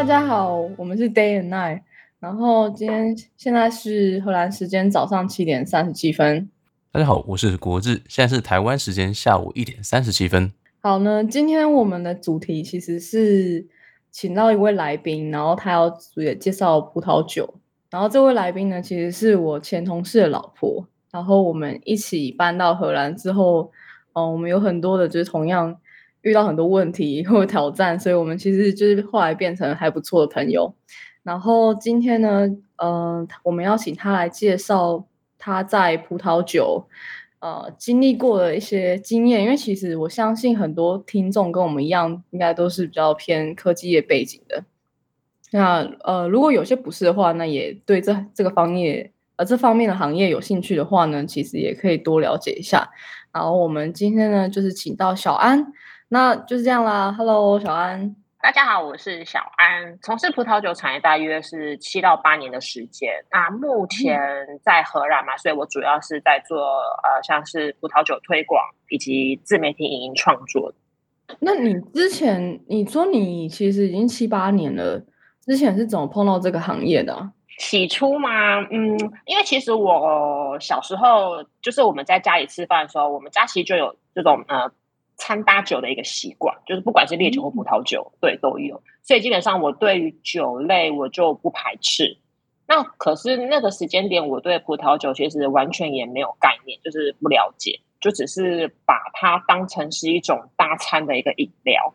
大家好，我们是 Day and Night，然后今天现在是荷兰时间早上七点三十七分。大家好，我是国志，现在是台湾时间下午一点三十七分。好呢，今天我们的主题其实是请到一位来宾，然后他要也介绍葡萄酒，然后这位来宾呢，其实是我前同事的老婆，然后我们一起搬到荷兰之后，嗯，我们有很多的就是同样。遇到很多问题或挑战，所以我们其实就是后来变成还不错的朋友。然后今天呢，嗯，我们要请他来介绍他在葡萄酒呃经历过的一些经验，因为其实我相信很多听众跟我们一样，应该都是比较偏科技业背景的。那呃，如果有些不是的话，那也对这这个方面呃这方面的行业有兴趣的话呢，其实也可以多了解一下。然后我们今天呢，就是请到小安。那就是这样啦，Hello，小安，大家好，我是小安，从事葡萄酒产业大约是七到八年的时间。那目前在荷兰嘛，所以我主要是在做呃，像是葡萄酒推广以及自媒体影音创作。那你之前你说你其实已经七八年了，之前是怎么碰到这个行业的？起初嘛，嗯，因为其实我小时候就是我们在家里吃饭的时候，我们家其实就有这种呃。掺搭酒的一个习惯，就是不管是烈酒或葡萄酒，对都有。所以基本上我对于酒类我就不排斥。那可是那个时间点，我对葡萄酒其实完全也没有概念，就是不了解，就只是把它当成是一种搭餐的一个饮料。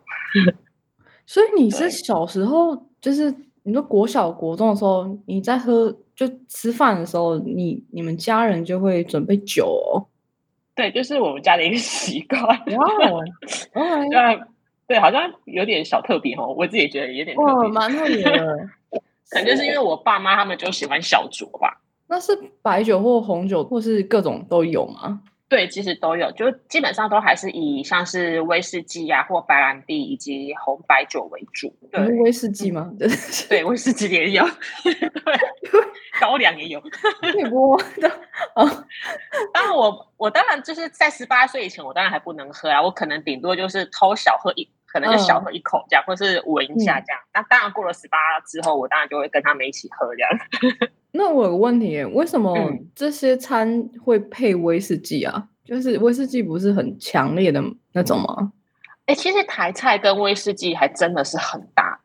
所以你是小时候，就是你说国小国中的时候，你在喝就吃饭的时候，你你们家人就会准备酒哦。对，就是我们家的一个 习惯。哇，对，对，好像有点小特别哦。我自己觉得有点特别，蛮特别的。可能就是因为我爸妈他们就喜欢小酌吧。那是白酒或红酒，或是各种都有吗？对，其实都有，就基本上都还是以像是威士忌啊，或白兰地以及红白酒为主。对，威士忌吗？对，威士忌也有，对，高粱也有。我的啊，当然我我当然就是在十八岁以前，我当然还不能喝啊，我可能顶多就是偷小喝一，可能就小喝一口这样，或是闻一下这样。那当然过了十八之后，我当然就会跟他们一起喝这样。那我有个问题，为什么这些餐会配威士忌啊？就是威士忌不是很强烈的那种吗？哎，其实台菜跟威士忌还真的是很搭，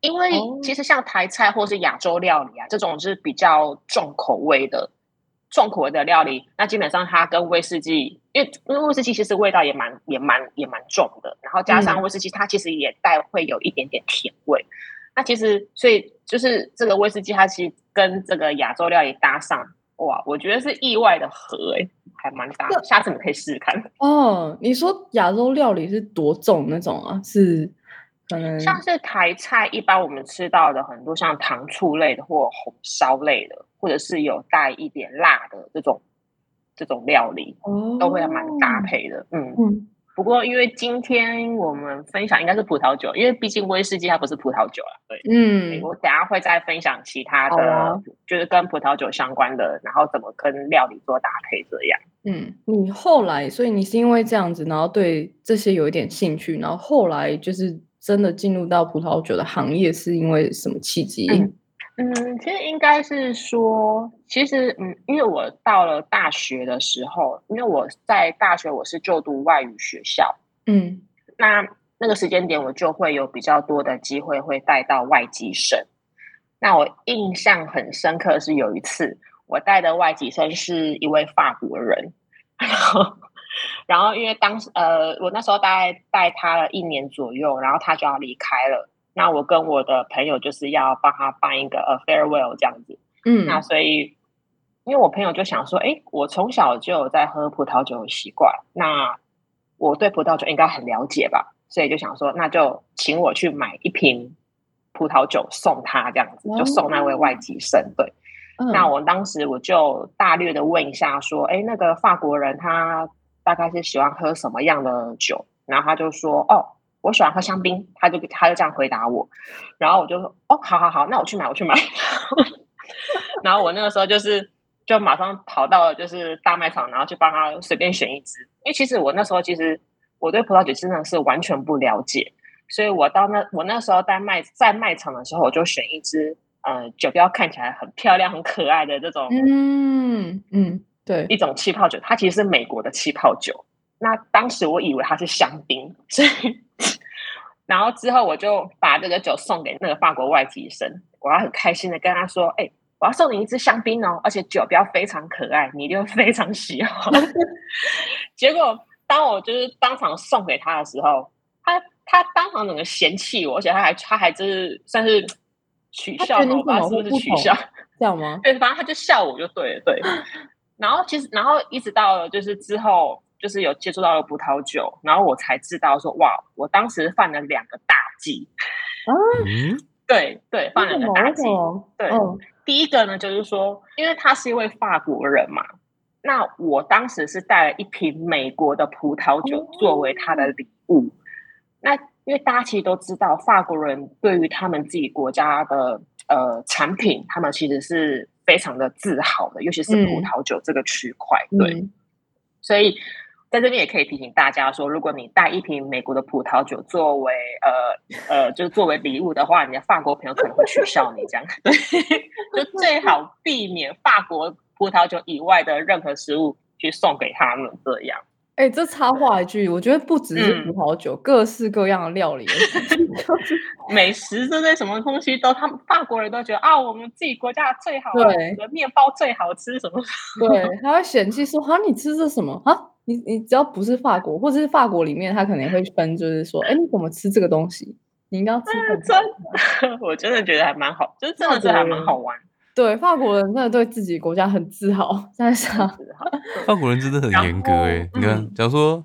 因为其实像台菜或是亚洲料理啊，这种是比较重口味的重口味的料理，那基本上它跟威士忌，因为因为威士忌其实味道也蛮也蛮也蛮重的，然后加上威士忌它其实也带会有一点点甜味。那其实，所以就是这个威士忌，它其实跟这个亚洲料理搭上，哇，我觉得是意外的合，哎，还蛮搭。下次你可以试试看。哦，你说亚洲料理是多重那种啊？是可能像是台菜，一般我们吃到的很多像糖醋类的或红烧类的，或者是有带一点辣的这种这种料理，都会蛮搭配的。嗯嗯。不过，因为今天我们分享应该是葡萄酒，因为毕竟威士忌它不是葡萄酒了。对，嗯，我等下会再分享其他的，就是跟葡萄酒相关的，然后怎么跟料理做搭配这样。嗯，你后来，所以你是因为这样子，然后对这些有一点兴趣，然后后来就是真的进入到葡萄酒的行业，是因为什么契机？嗯，其实应该是说，其实嗯，因为我到了大学的时候，因为我在大学我是就读外语学校，嗯，那那个时间点我就会有比较多的机会会带到外籍生。那我印象很深刻是有一次我带的外籍生是一位法国人，然后然后因为当时呃我那时候大概带他了一年左右，然后他就要离开了。那我跟我的朋友就是要帮他办一个呃 farewell 这样子，嗯，那所以因为我朋友就想说，哎，我从小就有在喝葡萄酒的习惯，那我对葡萄酒应该很了解吧，所以就想说，那就请我去买一瓶葡萄酒送他这样子，就送那位外籍生。对，那我当时我就大略的问一下，说，哎，那个法国人他大概是喜欢喝什么样的酒？然后他就说，哦。我喜欢喝香槟，他就他就这样回答我，然后我就说哦，好好好，那我去买，我去买。然后我那个时候就是就马上跑到就是大卖场，然后去帮他随便选一支。因为其实我那时候其实我对葡萄酒真的是完全不了解，所以我到那我那时候在卖在卖场的时候，我就选一支呃酒标看起来很漂亮、很可爱的这种，嗯嗯，对，一种气泡酒，它其实是美国的气泡酒。那当时我以为它是香槟，所以然后之后我就把这个酒送给那个法国外籍生，我要很开心的跟他说：“哎，我要送你一支香槟哦，而且酒标非常可爱，你一定非常喜欢。”结果当我就是当场送给他的时候，他他当场整个嫌弃我，而且他还他还就是算是取笑我吧？是不是取笑？这样吗？对，反正他就笑我就对了，对。然后其实，然后一直到了就是之后。就是有接触到了葡萄酒，然后我才知道说哇，我当时犯了两个大忌。嗯，对对，犯了两个大忌。对，第一个呢，就是说，因为他是一位法国人嘛，那我当时是带了一瓶美国的葡萄酒作为他的礼物。那因为大家其实都知道，法国人对于他们自己国家的呃产品，他们其实是非常的自豪的，尤其是葡萄酒这个区块。对，所以。在这边也可以提醒大家说，如果你带一瓶美国的葡萄酒作为呃呃，就是作为礼物的话，你的法国朋友可能会取笑你这样。对，就最好避免法国葡萄酒以外的任何食物去送给他们这样。哎，这插话一句，我觉得不只是葡萄酒，各式各样的料理，美食这些什么东西都，他们法国人都觉得啊，我们自己国家最好，对，面包最好吃什么？对，他会嫌弃说啊，你吃这什么啊？你你只要不是法国，或者是法国里面，他可能会分，就是说，哎，你怎么吃这个东西？你应该吃真的，我真的觉得还蛮好，就是真的是还蛮好玩。对，法国人真的对自己国家很自豪，在上。法国人真的很严格哎，你看，假如说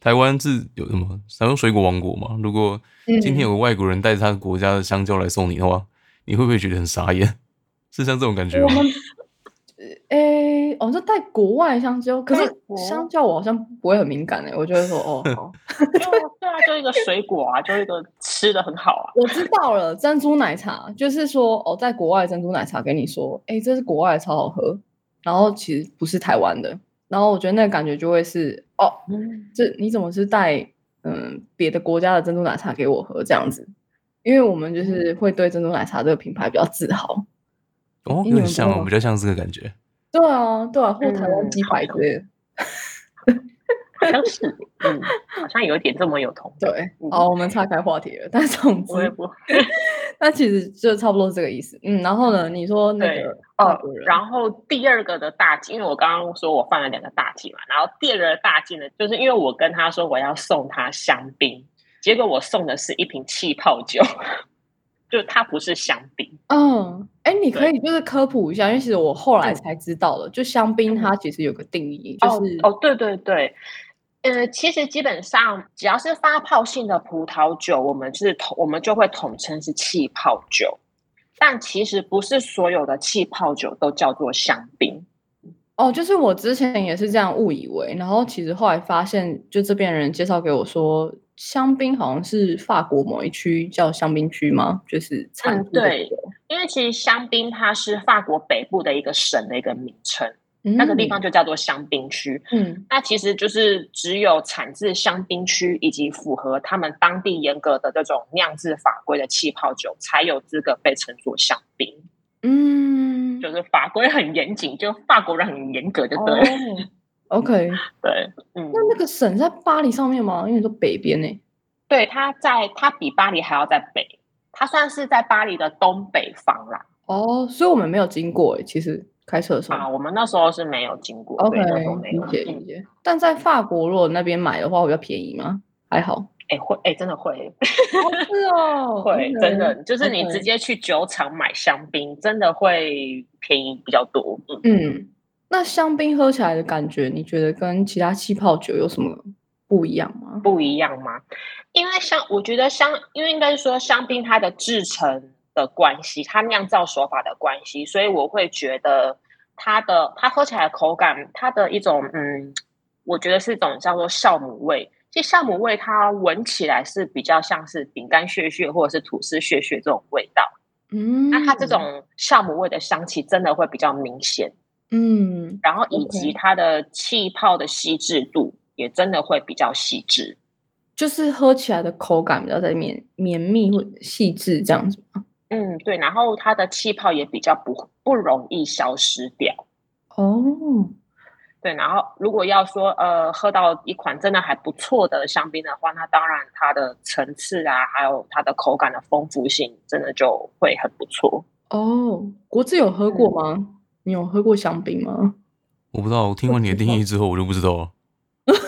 台湾是有什么，台湾水果王国嘛，如果今天有个外国人带着他国家的香蕉来送你的话，你会不会觉得很傻眼？是像这种感觉吗？诶，哦，就带国外香蕉，可是香蕉我好像不会很敏感诶，我就会说哦，对啊，就一个水果啊，就一个吃的很好啊。我知道了，珍珠奶茶就是说哦，在国外珍珠奶茶跟你说，哎，这是国外超好喝，然后其实不是台湾的，然后我觉得那个感觉就会是哦，这你怎么是带嗯别的国家的珍珠奶茶给我喝这样子？因为我们就是会对珍珠奶茶这个品牌比较自豪。哦，有点像哦，比较像这个感觉。对啊，对啊，或台湾鸡排之类的，好像是，嗯，好像有点这么有同。对，好，我们岔开话题了，但是总之，那其实就差不多是这个意思。嗯，然后呢，你说那个哦，然后第二个的大忌，因为我刚刚说我犯了两个大忌嘛，然后第二个大忌呢，就是因为我跟他说我要送他香槟，结果我送的是一瓶气泡酒。就它不是香槟，嗯，哎，你可以就是科普一下，因为其实我后来才知道了，就香槟它其实有个定义，就是哦，对对对，呃，其实基本上只要是发泡性的葡萄酒，我们是统我们就会统称是气泡酒，但其实不是所有的气泡酒都叫做香槟。哦，就是我之前也是这样误以为，然后其实后来发现，就这边人介绍给我说。香槟好像是法国某一区叫香槟区吗？就是产对，因为其实香槟它是法国北部的一个省的一个名称，那个地方就叫做香槟区。嗯，那其实就是只有产自香槟区以及符合他们当地严格的这种酿制法规的气泡酒，才有资格被称作香槟。嗯，就是法规很严谨，就法国人很严格，就对。OK，对，嗯，那那个省在巴黎上面吗？因为说北边呢。对，它在，它比巴黎还要在北，它算是在巴黎的东北方啦。哦，所以我们没有经过诶，其实开车的时候啊，我们那时候是没有经过。OK，理解理解。但在法国如果那边买的话，会比较便宜吗？还好，哎，会，哎，真的会，是哦，会，真的，就是你直接去酒厂买香槟，真的会便宜比较多。嗯。那香槟喝起来的感觉，你觉得跟其他气泡酒有什么不一样吗？不一样吗？因为香，我觉得香，因为应该是说香槟它的制成的关系，它酿造手法的关系，所以我会觉得它的它喝起来的口感，它的一种嗯，我觉得是一种叫做酵母味。其实酵母味它闻起来是比较像是饼干屑屑或者是吐司屑屑这种味道。嗯，那它这种酵母味的香气真的会比较明显。嗯，然后以及它的气泡的细致度也真的会比较细致，就是喝起来的口感比较在绵绵密或细致这样子吗？嗯，对，然后它的气泡也比较不不容易消失掉。哦。对，然后如果要说呃喝到一款真的还不错的香槟的话，那当然它的层次啊，还有它的口感的丰富性，真的就会很不错哦。国志有喝过吗？你有喝过香槟吗？我不知道，我听完你的定义之后，我就不知道了。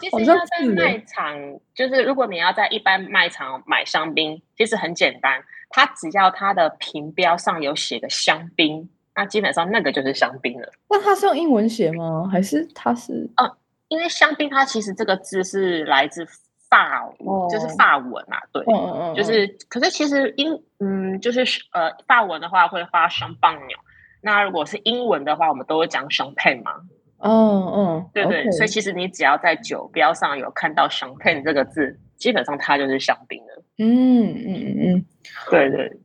其实要在卖场，就是如果你要在一般卖场买香槟，其实很简单，它只要它的瓶标上有写个香槟。那基本上那个就是香槟了。那它是用英文写吗？还是它是？嗯，因为香槟它其实这个字是来自法，就是法文嘛。对，嗯嗯嗯，就是。可是其实英，嗯，就是呃，法文的话会发香槟鸟。那如果是英文的话，我们都会讲 champagne 嘛。哦嗯，对对。所以其实你只要在酒标上有看到 champagne 这个字，基本上它就是香槟了。嗯嗯嗯嗯，对对。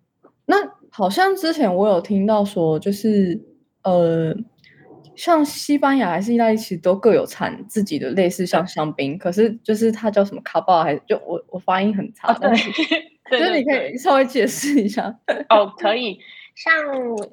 那。好像之前我有听到说，就是呃，像西班牙还是意大利，其实都各有产自己的类似像香槟，可是就是它叫什么卡巴，还是就我我发音很差，对，就是你可以稍微解释一下。哦，可以。像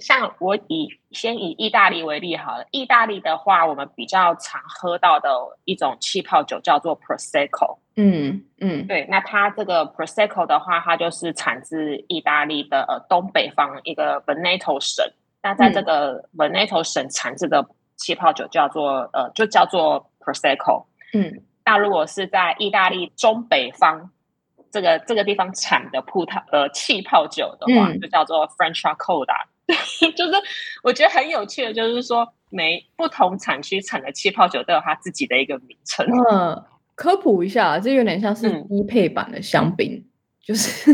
像我以先以意大利为例好了，意大利的话，我们比较常喝到的一种气泡酒叫做 prosecco。嗯嗯，对，那它这个 prosecco 的话，它就是产自意大利的呃东北方一个 Veneto 省。那在这个 Veneto 省产制的气泡酒叫做呃就叫做 prosecco。嗯，那如果是在意大利中北方。这个这个地方产的葡萄呃气泡酒的话，就叫做 French Coda，就是我觉得很有趣的，就是说每不同产区产的气泡酒都有它自己的一个名称。嗯，科普一下，这有点像是低配版的香槟，就是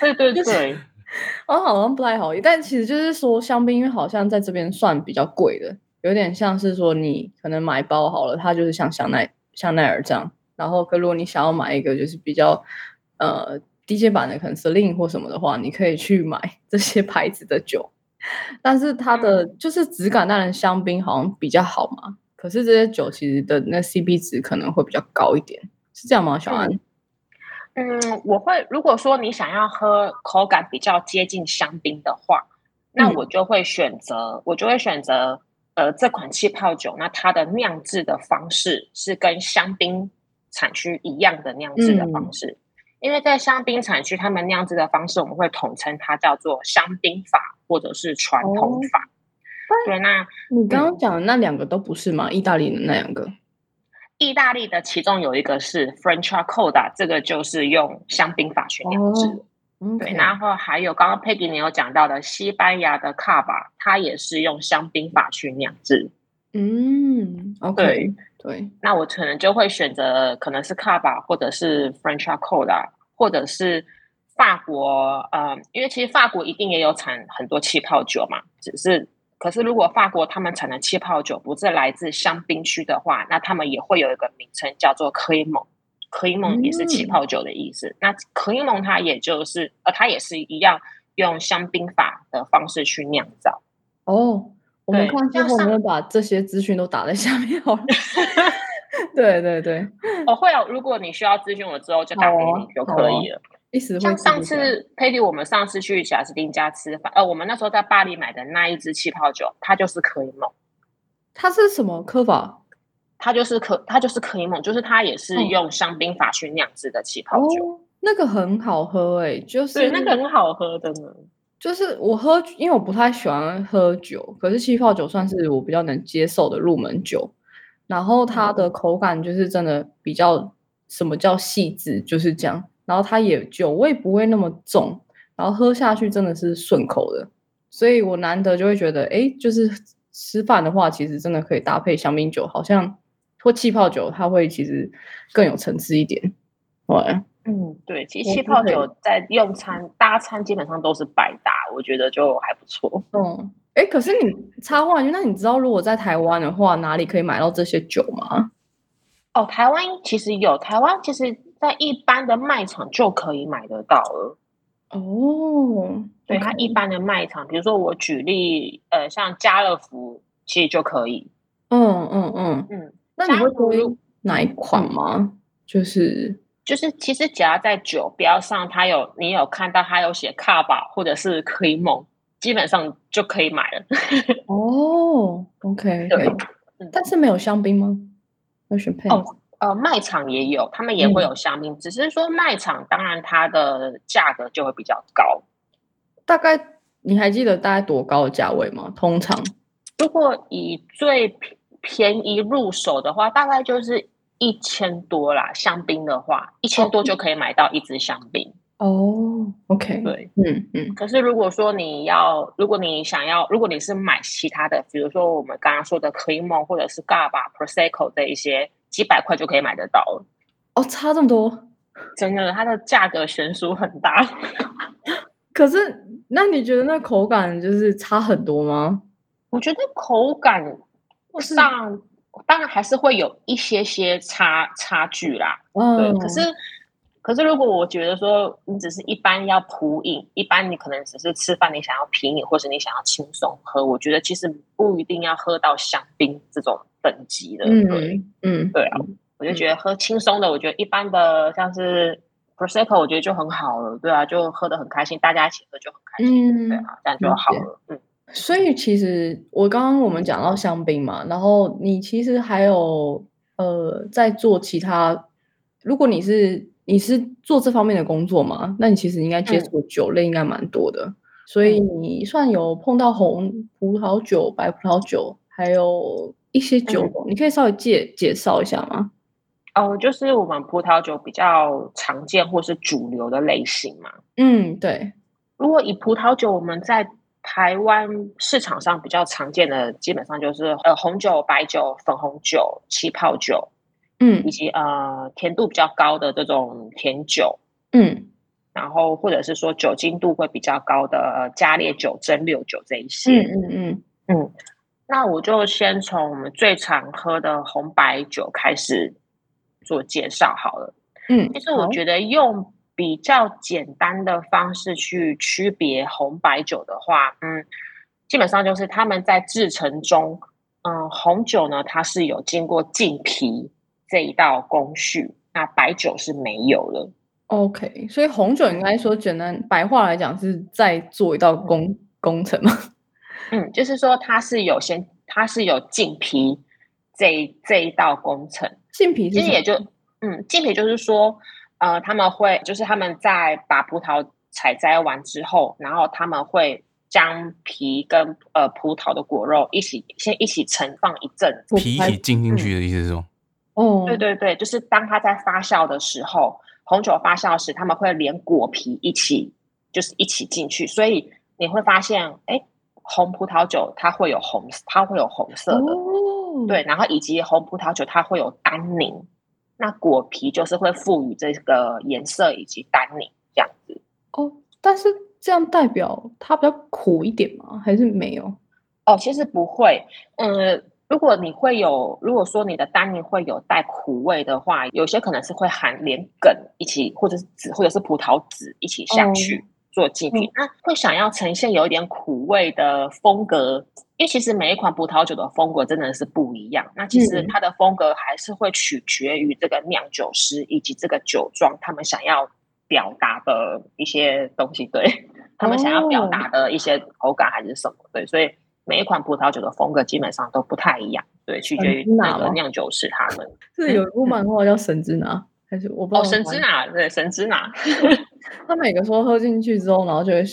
对对对，我好像不太好，但其实就是说香槟，因为好像在这边算比较贵的，有点像是说你可能买包好了，它就是像香奈香奈儿这样，然后可如果你想要买一个就是比较。呃，DJ 版的可能 Celine 或什么的话，你可以去买 这些牌子的酒，但是它的就是质感，当然香槟好像比较好嘛。可是这些酒其实的那 CP 值可能会比较高一点，是这样吗？小安？嗯，我会如果说你想要喝口感比较接近香槟的话，那我就会选择，我就会选择呃这款气泡酒，那它的酿制的方式是跟香槟产区一样的酿制的方式。因为在香槟产区，他们酿制的方式，我们会统称它叫做香槟法或者是传统法。对，那你刚刚讲的那两个都不是吗？意大利的那两个，意大利的其中有一个是 French Coda，这个就是用香槟法去酿制。对，然后还有刚刚佩吉你有讲到的西班牙的卡巴，它也是用香槟法去酿制。嗯，OK。对，那我可能就会选择可能是卡巴，或者是 French Coda，或者是法国。呃，因为其实法国一定也有产很多气泡酒嘛，只是可是如果法国他们产的气泡酒不是来自香槟区的话，那他们也会有一个名称叫做科伊蒙，科伊蒙也是气泡酒的意思。那科伊蒙它也就是呃，它也是一样用香槟法的方式去酿造。哦。我们看之后，我们把这些资讯都打在下面好了。对对对，哦会有。如果你需要咨询我之后，就打给你就可以了。意思像上次佩蒂，我们上次去贾斯汀家吃饭，呃，我们那时候在巴黎买的那一支气泡酒，它就是可以梦。它是什么科法？它就是可，它就是可以梦，就是它也是用香槟法去酿制的气泡酒。那个很好喝哎，就是那个很好喝的呢。就是我喝，因为我不太喜欢喝酒，可是气泡酒算是我比较能接受的入门酒。然后它的口感就是真的比较什么叫细致，就是这样。然后它也酒味不会那么重，然后喝下去真的是顺口的。所以我难得就会觉得，哎，就是吃饭的话，其实真的可以搭配香槟酒，好像或气泡酒，它会其实更有层次一点。对。嗯，对，其实气泡酒在用餐搭餐基本上都是百搭，我觉得就还不错。嗯，哎，可是你插话，那你知道如果在台湾的话，哪里可以买到这些酒吗？哦，台湾其实有，台湾其实在一般的卖场就可以买得到了。哦，对，它一般的卖场，比如说我举例，呃，像家乐福其实就可以。嗯嗯嗯嗯。那你会推哪一款吗？就是就是，其实只要在酒标上，它有你有看到它有写卡巴或者是可以蒙，基本上就可以买了。哦，OK，对，但是没有香槟吗？要选配哦，呃，卖场也有，他们也会有香槟，只是说卖场当然它的价格就会比较高。大概你还记得大概多高的价位吗？通常如果以最便宜入手的话，大概就是一千多啦。香槟的话，一千多就可以买到一支香槟。哦，OK，对，嗯嗯。可是如果说你要，如果你想要，如果你是买其他的，比如说我们刚刚说的 c r e m o 或者是 Gaba Prosecco 这一些，几百块就可以买得到了。哦，差这么多，真的，它的价格悬殊很大。可是，那你觉得那口感就是差很多吗？我觉得口感上当然还是会有一些些差差距啦。嗯，可是。可是，如果我觉得说你只是一般要普饮，一般你可能只是吃饭，你想要平饮，或是你想要轻松喝，我觉得其实不一定要喝到香槟这种等级的。对，嗯，对啊，我就觉得喝轻松的，我觉得一般的像是 prosecco，我觉得就很好了。对啊，就喝的很开心，大家一起喝就很开心。对啊，这样就好了。嗯，所以其实我刚刚我们讲到香槟嘛，然后你其实还有呃在做其他，如果你是。你是做这方面的工作嘛？那你其实应该接触酒类应该蛮多的，所以你算有碰到红葡萄酒、白葡萄酒，还有一些酒种，你可以稍微介介绍一下吗？哦，就是我们葡萄酒比较常见或是主流的类型嘛。嗯，对。如果以葡萄酒，我们在台湾市场上比较常见的，基本上就是呃红酒、白酒、粉红酒、气泡酒。嗯，以及呃甜度比较高的这种甜酒，嗯，然后或者是说酒精度会比较高的加烈酒、蒸馏酒这一些，嗯嗯嗯嗯。那我就先从我们最常喝的红白酒开始做介绍好了。嗯，其实我觉得用比较简单的方式去区别红白酒的话，嗯，基本上就是他们在制成中，嗯，红酒呢它是有经过浸皮。这一道工序，那白酒是没有了。OK，所以红酒应该说简单白话来讲是在做一道工工程吗？嗯，就是说它是有先，它是有浸皮这这一道工程。浸皮其实也就嗯，浸皮就是说，呃，他们会就是他们在把葡萄采摘完之后，然后他们会将皮跟呃葡萄的果肉一起先一起盛放一阵，皮一起浸进去的意思是说？哦，对对对，就是当它在发酵的时候，红酒发酵时，他们会连果皮一起，就是一起进去，所以你会发现，哎，红葡萄酒它会有红，它会有红色的，对，然后以及红葡萄酒它会有单宁，那果皮就是会赋予这个颜色以及单宁这样子。哦，但是这样代表它比较苦一点吗？还是没有？哦，其实不会，嗯。如果你会有，如果说你的单宁会有带苦味的话，有些可能是会含连梗一起，或者是籽，或者是葡萄籽一起下去做祭品，那会想要呈现有一点苦味的风格。因为其实每一款葡萄酒的风格真的是不一样，那其实它的风格还是会取决于这个酿酒师以及这个酒庄他们想要表达的一些东西，对他们想要表达的一些口感还是什么，对，所以。每一款葡萄酒的风格基本上都不太一样，对，取决于那个酿酒师他们。是有一部漫画叫《神之拿》，还是我不知道？神之拿，对，神之拿。他每个说喝进去之后，然后就会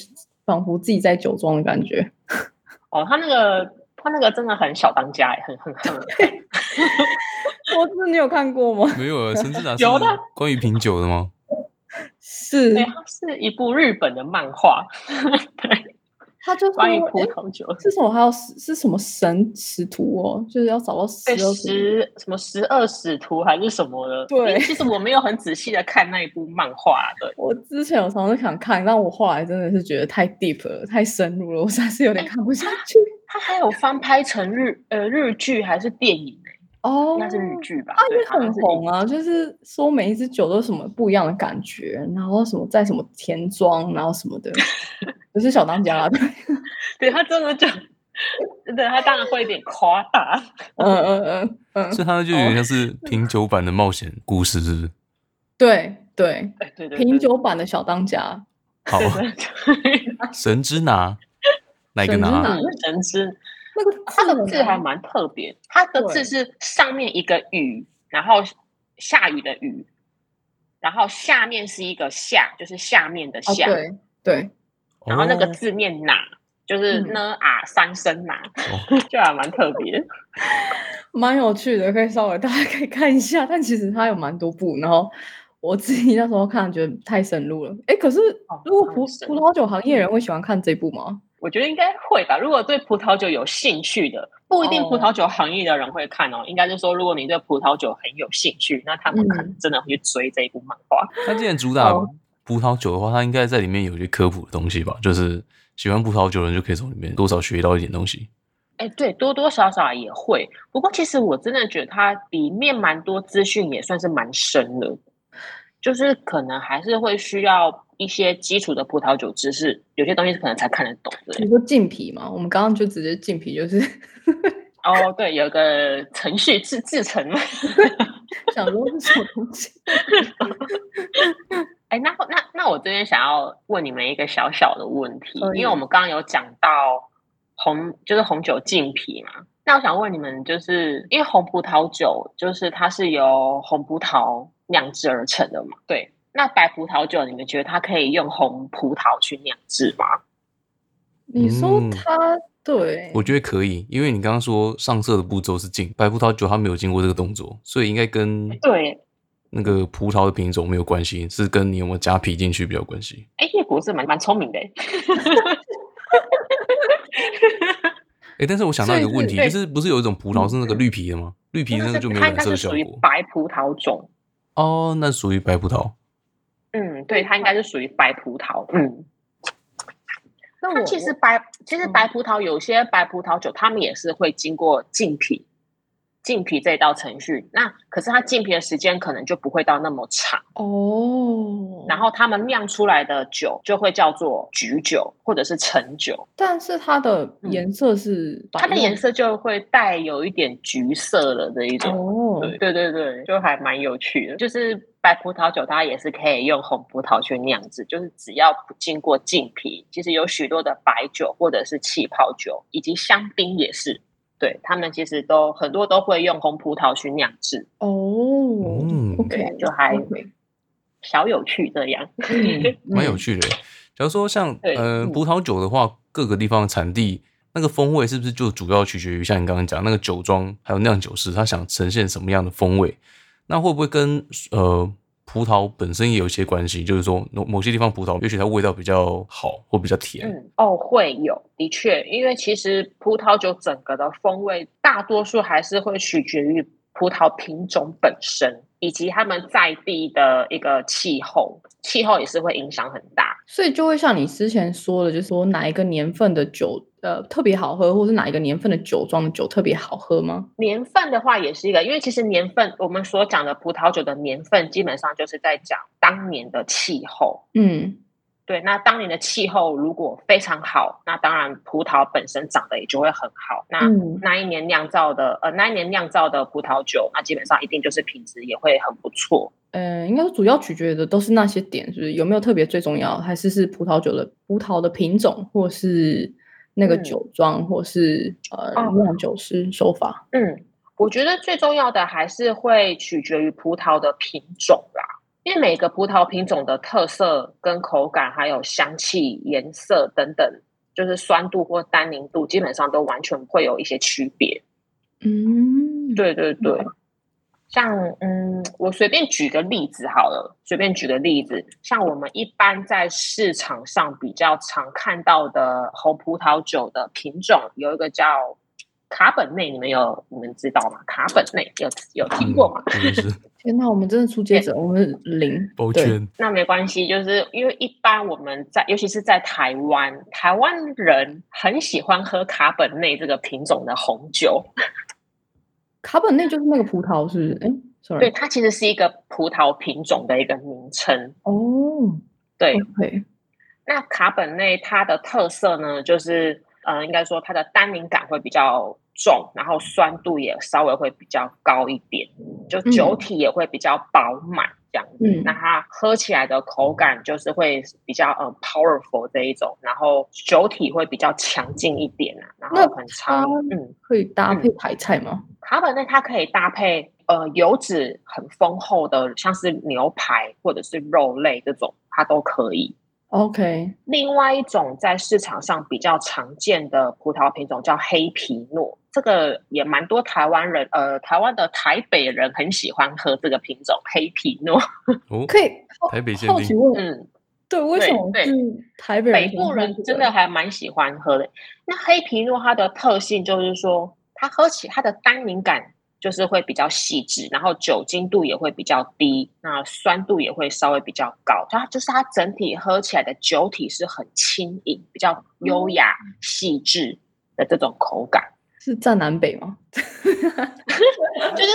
仿佛自己在酒庄的感觉。哦，他那个他那个真的很小当家哎，很很很。我是你有看过吗？没有啊，神之拿 是关于品酒的吗？是，它是一部日本的漫画。对。他就关于葡萄酒是什么？还有是什么神使徒哦？就是要找到十十什么十二使徒还是什么的？对，其实我没有很仔细的看那一部漫画的。我之前有常常想看，但我后来真的是觉得太 deep 了，太深入了，我实在是有点看不下去。他还有翻拍成日呃日剧还是电影？哦，应该是日剧吧？它也很红啊，就是说每一支酒都有什么不一样的感觉，然后什么在什么田庄，然后什么的，不是小当家对，对他真的就对，他当然会有点夸大。嗯嗯嗯嗯，所以他就有点像是品酒版的冒险故事，是不是？对对对对，品酒版的小当家。好，神之拿，哪个拿？神之那个他的字还蛮特别，它的字是上面一个雨，然后下雨的雨，然后下面是一个下，就是下面的下。对对。然后那个字念哪，就是呢啊三声哪，就还蛮特别，蛮有趣的，可以稍微大家可以看一下。但其实它有蛮多部，然后我自己那时候看觉得太深入了。哎，可是如果葡葡萄酒行业人会喜欢看这部吗？我觉得应该会吧。如果对葡萄酒有兴趣的，不一定葡萄酒行业的人会看哦。应该是说，如果你对葡萄酒很有兴趣，那他们可能真的会去追这一部漫画。他既然主打。葡萄酒的话，他应该在里面有一些科普的东西吧？就是喜欢葡萄酒的人就可以从里面多少学到一点东西。哎，对，多多少少也会。不过其实我真的觉得它里面蛮多资讯也算是蛮深的，就是可能还是会需要一些基础的葡萄酒知识，有些东西可能才看得懂的。你说浸皮嘛？我们刚刚就直接浸皮，就是哦，对，有个程序制制成，想说是什么东西。哎，那那那我这边想要问你们一个小小的问题，因为我们刚刚有讲到红，就是红酒浸皮嘛。那我想问你们，就是因为红葡萄酒就是它是由红葡萄酿制而成的嘛？对。那白葡萄酒，你们觉得它可以用红葡萄去酿制吗？你说它对？我觉得可以，因为你刚刚说上色的步骤是浸白葡萄酒，它没有经过这个动作，所以应该跟对。那个葡萄的品种没有关系，是跟你有没有加皮进去比较关系。哎，叶果是蛮蛮聪明的。哎，但是我想到一个问题，就是不是有一种葡萄是那个绿皮的吗？绿皮那个就没有染色效果。白葡萄种。哦，那属于白葡萄。嗯，对，它应该是属于白葡萄。嗯。那其实白，其实白葡萄有些白葡萄酒，他们也是会经过浸皮。浸皮这一道程序，那可是它浸皮的时间可能就不会到那么长哦。然后他们酿出来的酒就会叫做橘酒或者是橙酒，但是它的颜色是它的颜色就会带有一点橘色的这一种。哦，对对对，就还蛮有趣的。就是白葡萄酒它也是可以用红葡萄去酿制，就是只要不经过浸皮，其实有许多的白酒或者是气泡酒以及香槟也是。对他们其实都很多都会用红葡萄去酿制哦，嗯，OK，就还小有趣这样，蛮有趣的。假如说像呃葡萄酒的话，各个地方的产地那个风味是不是就主要取决于像你刚刚讲那个酒庄还有酿酒师他想呈现什么样的风味？那会不会跟呃？葡萄本身也有一些关系，就是说某某些地方葡萄，也许它味道比较好或比较甜。嗯，哦，会有，的确，因为其实葡萄酒整个的风味，大多数还是会取决于葡萄品种本身，以及他们在地的一个气候，气候也是会影响很大。所以就会像你之前说的，就是说哪一个年份的酒。呃，特别好喝，或是哪一个年份的酒庄的酒特别好喝吗？年份的话也是一个，因为其实年份我们所讲的葡萄酒的年份，基本上就是在讲当年的气候。嗯，对。那当年的气候如果非常好，那当然葡萄本身长得也就会很好。那那一年酿造的，呃，那一年酿造的葡萄酒，那基本上一定就是品质也会很不错。呃，应该主要取决的都是那些点，就是有没有特别最重要，还是是葡萄酒的葡萄的品种，或是。那个酒庄或是呃酿酒师手法，嗯，我觉得最重要的还是会取决于葡萄的品种啦，因为每个葡萄品种的特色跟口感，还有香气、颜色等等，就是酸度或单宁度，基本上都完全会有一些区别。嗯，对对对。像嗯，我随便举个例子好了，随便举个例子，像我们一般在市场上比较常看到的红葡萄酒的品种，有一个叫卡本内，你们有你们知道吗？卡本内有有听过吗？天哪，我们真的出接者，我们零 抱歉。那没关系，就是因为一般我们在，尤其是在台湾，台湾人很喜欢喝卡本内这个品种的红酒。卡本内就是那个葡萄，是不是？哎，sorry，对，它其实是一个葡萄品种的一个名称哦。对，OK。那卡本内它的特色呢，就是呃，应该说它的单宁感会比较重，然后酸度也稍微会比较高一点，就酒体也会比较饱满这样子。那它喝起来的口感就是会比较呃 powerful 这一种，然后酒体会比较强劲一点啊，然后很长。嗯，可以搭配台菜吗？卡本内它可以搭配呃油脂很丰厚的，像是牛排或者是肉类这种，它都可以。OK，另外一种在市场上比较常见的葡萄品种叫黑皮诺，这个也蛮多台湾人，呃，台湾的台北人很喜欢喝这个品种黑皮诺。哦，可以，台北限定。嗯，对，为什么？对，台北北部人真的还蛮喜欢喝的。那黑皮诺它的特性就是说，它喝起它的单宁感。就是会比较细致，然后酒精度也会比较低，那酸度也会稍微比较高。它就是它整体喝起来的酒体是很轻盈、比较优雅、细致的这种口感。是占南北吗？就是，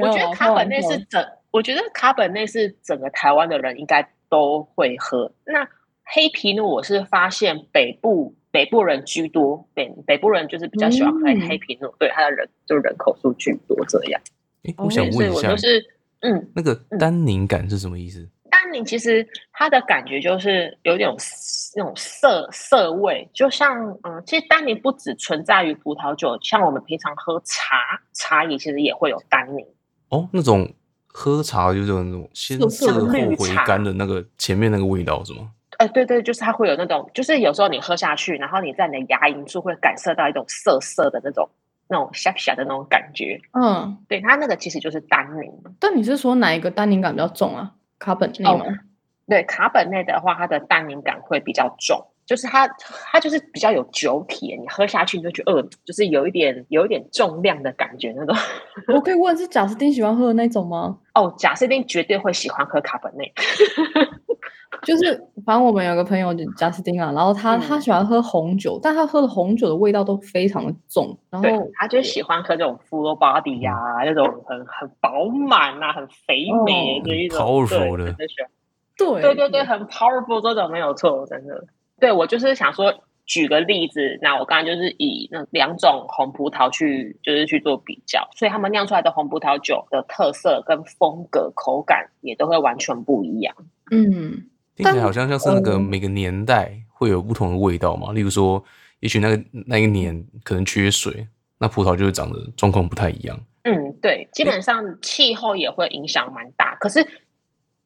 我觉得卡本内是整，我觉得卡本内是整个台湾的人应该都会喝。那黑皮诺？我是发现北部。北部人居多，北北部人就是比较喜欢喝黑皮诺，对他的人就人口数居多这样。哎，我想问一下，就是嗯，那个单宁感是什么意思？其实它的感觉就是有点那种涩涩味，就像嗯，其实单宁不只存在于葡萄酒，像我们平常喝茶，茶里其实也会有单宁。哦，那种喝茶就是那种先涩后回甘的那个前面那个味道是吗？哎，对对，就是它会有那种，就是有时候你喝下去，然后你在你的牙龈处会感受到一种涩涩的那种、那种下下的那种感觉。嗯，对，它那个其实就是单宁。但你是说哪一个单宁感比较重啊？卡本内吗？对，卡本内的话，它的淡敏感会比较重，就是它它就是比较有酒体，你喝下去你就觉得，呃，就是有一点有一点重量的感觉那种。我可以问是贾斯汀喜欢喝的那种吗？哦，贾斯汀绝对会喜欢喝卡本内。就是，反正我们有个朋友贾斯汀啊，然后他他喜欢喝红酒，但他喝的红酒的味道都非常的重，然后他就喜欢喝这种 full body 呀，那种很很饱满啊，很肥美的一种，powerful 的，对对对对，很 powerful 这种没有错，真的。对我就是想说，举个例子，那我刚刚就是以那两种红葡萄去就是去做比较，所以他们酿出来的红葡萄酒的特色跟风格、口感也都会完全不一样。嗯。听起来好像像是那个每个年代会有不同的味道嘛，例如说，也许那个那一年可能缺水，那葡萄就会长得状况不太一样。嗯，对，基本上气候也会影响蛮大，可是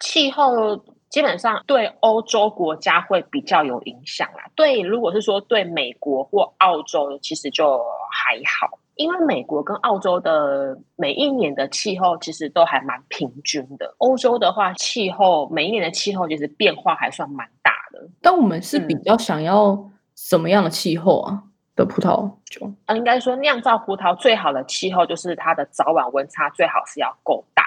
气候基本上对欧洲国家会比较有影响啦。对，如果是说对美国或澳洲，其实就还好。因为美国跟澳洲的每一年的气候其实都还蛮平均的，欧洲的话气候每一年的气候其实变化还算蛮大的。但我们是比较想要什么样的气候啊的葡萄酒？啊，应该说酿造葡萄最好的气候就是它的早晚温差最好是要够大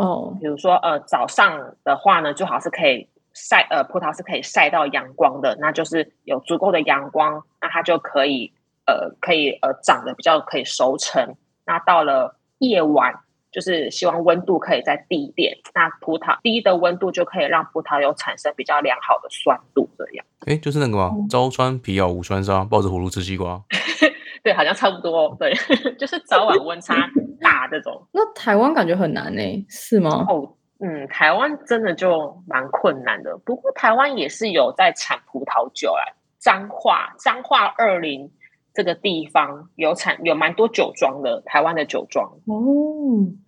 哦。比如说呃早上的话呢，最好是可以晒呃葡萄是可以晒到阳光的，那就是有足够的阳光，那它就可以。呃，可以呃长得比较可以熟成。那到了夜晚，就是希望温度可以再低一点。那葡萄低的温度就可以让葡萄有产生比较良好的酸度，这样。哎，就是那个吗？朝穿皮袄，午穿纱，抱着葫芦吃西瓜。对，好像差不多。对，就是早晚温差大这种。那台湾感觉很难呢，是吗？哦，嗯，台湾真的就蛮困难的。不过台湾也是有在产葡萄酒啊，彰化彰化二林。这个地方有产有蛮多酒庄的，台湾的酒庄哦。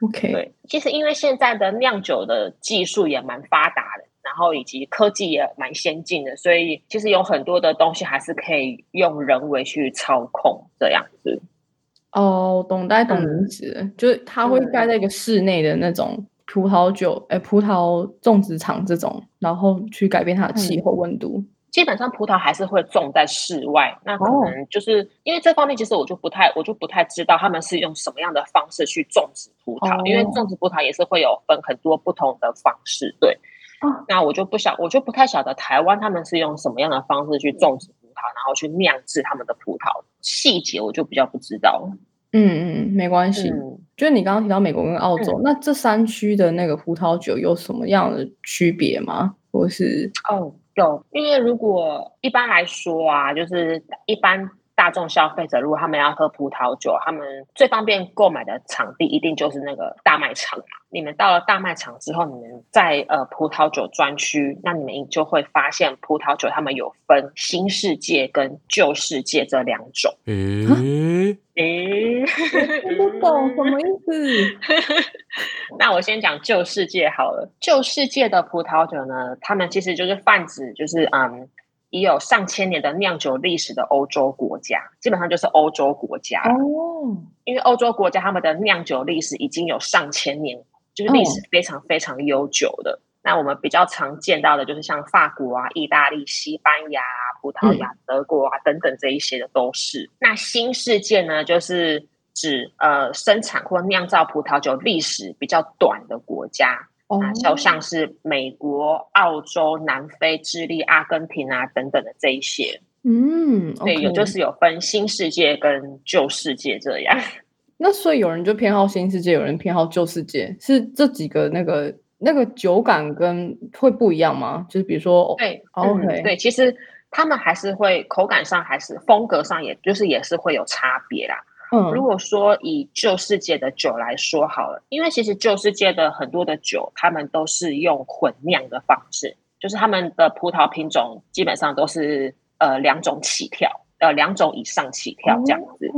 OK，对，其实因为现在的酿酒的技术也蛮发达的，然后以及科技也蛮先进的，所以其实有很多的东西还是可以用人为去操控这样子。哦，懂带懂名字，就是它会盖在一个室内的那种葡萄酒，哎，葡萄种植场这种，然后去改变它的气候温度。基本上葡萄还是会种在室外，那可能就是因为这方面，其实我就不太，我就不太知道他们是用什么样的方式去种植葡萄，因为种植葡萄也是会有分很多不同的方式，对。那我就不晓，我就不太晓得台湾他们是用什么样的方式去种植葡萄，然后去酿制他们的葡萄细节，我就比较不知道了。嗯嗯，没关系。就是你刚刚提到美国跟澳洲，那这三区的那个葡萄酒有什么样的区别吗？或是哦？有，因为如果一般来说啊，就是一般。大众消费者如果他们要喝葡萄酒，他们最方便购买的场地一定就是那个大卖场嘛。你们到了大卖场之后，你们在呃葡萄酒专区，那你们就会发现葡萄酒他们有分新世界跟旧世界这两种。诶诶，不懂什么意思？那我先讲旧世界好了。旧世界的葡萄酒呢，他们其实就是泛指，就是嗯。已有上千年的酿酒历史的欧洲国家，基本上就是欧洲国家哦。因为欧洲国家他们的酿酒历史已经有上千年，就是历史非常非常悠久的。那我们比较常见到的就是像法国啊、意大利、西班牙、葡萄牙、德国啊等等这一些的都是。那新世界呢，就是指呃生产或酿造葡萄酒历史比较短的国家。啊，就像是美国、澳洲、南非、智利、阿根廷啊等等的这一些，嗯，对，有就是有分新世界跟旧世界这样。那所以有人就偏好新世界，有人偏好旧世界，是这几个那个那个酒感跟会不一样吗？就是比如说，对，OK，对，其实他们还是会口感上还是风格上，也就是也是会有差别啦。如果说以旧世界的酒来说好了，因为其实旧世界的很多的酒，他们都是用混酿的方式，就是他们的葡萄品种基本上都是呃两种起跳，呃两种以上起跳这样子。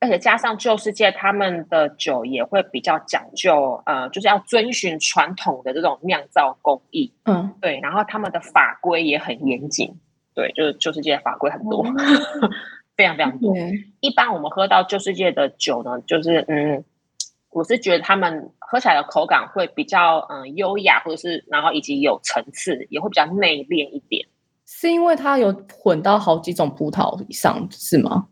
而且加上旧世界他们的酒也会比较讲究，呃，就是要遵循传统的这种酿造工艺。嗯，对，然后他们的法规也很严谨，对，就是旧世界的法规很多。非常非常多。一般我们喝到旧世界的酒呢，就是嗯，我是觉得他们喝起来的口感会比较嗯优雅，或者是然后以及有层次，也会比较内敛一点。是因为它有混到好几种葡萄以上，是吗？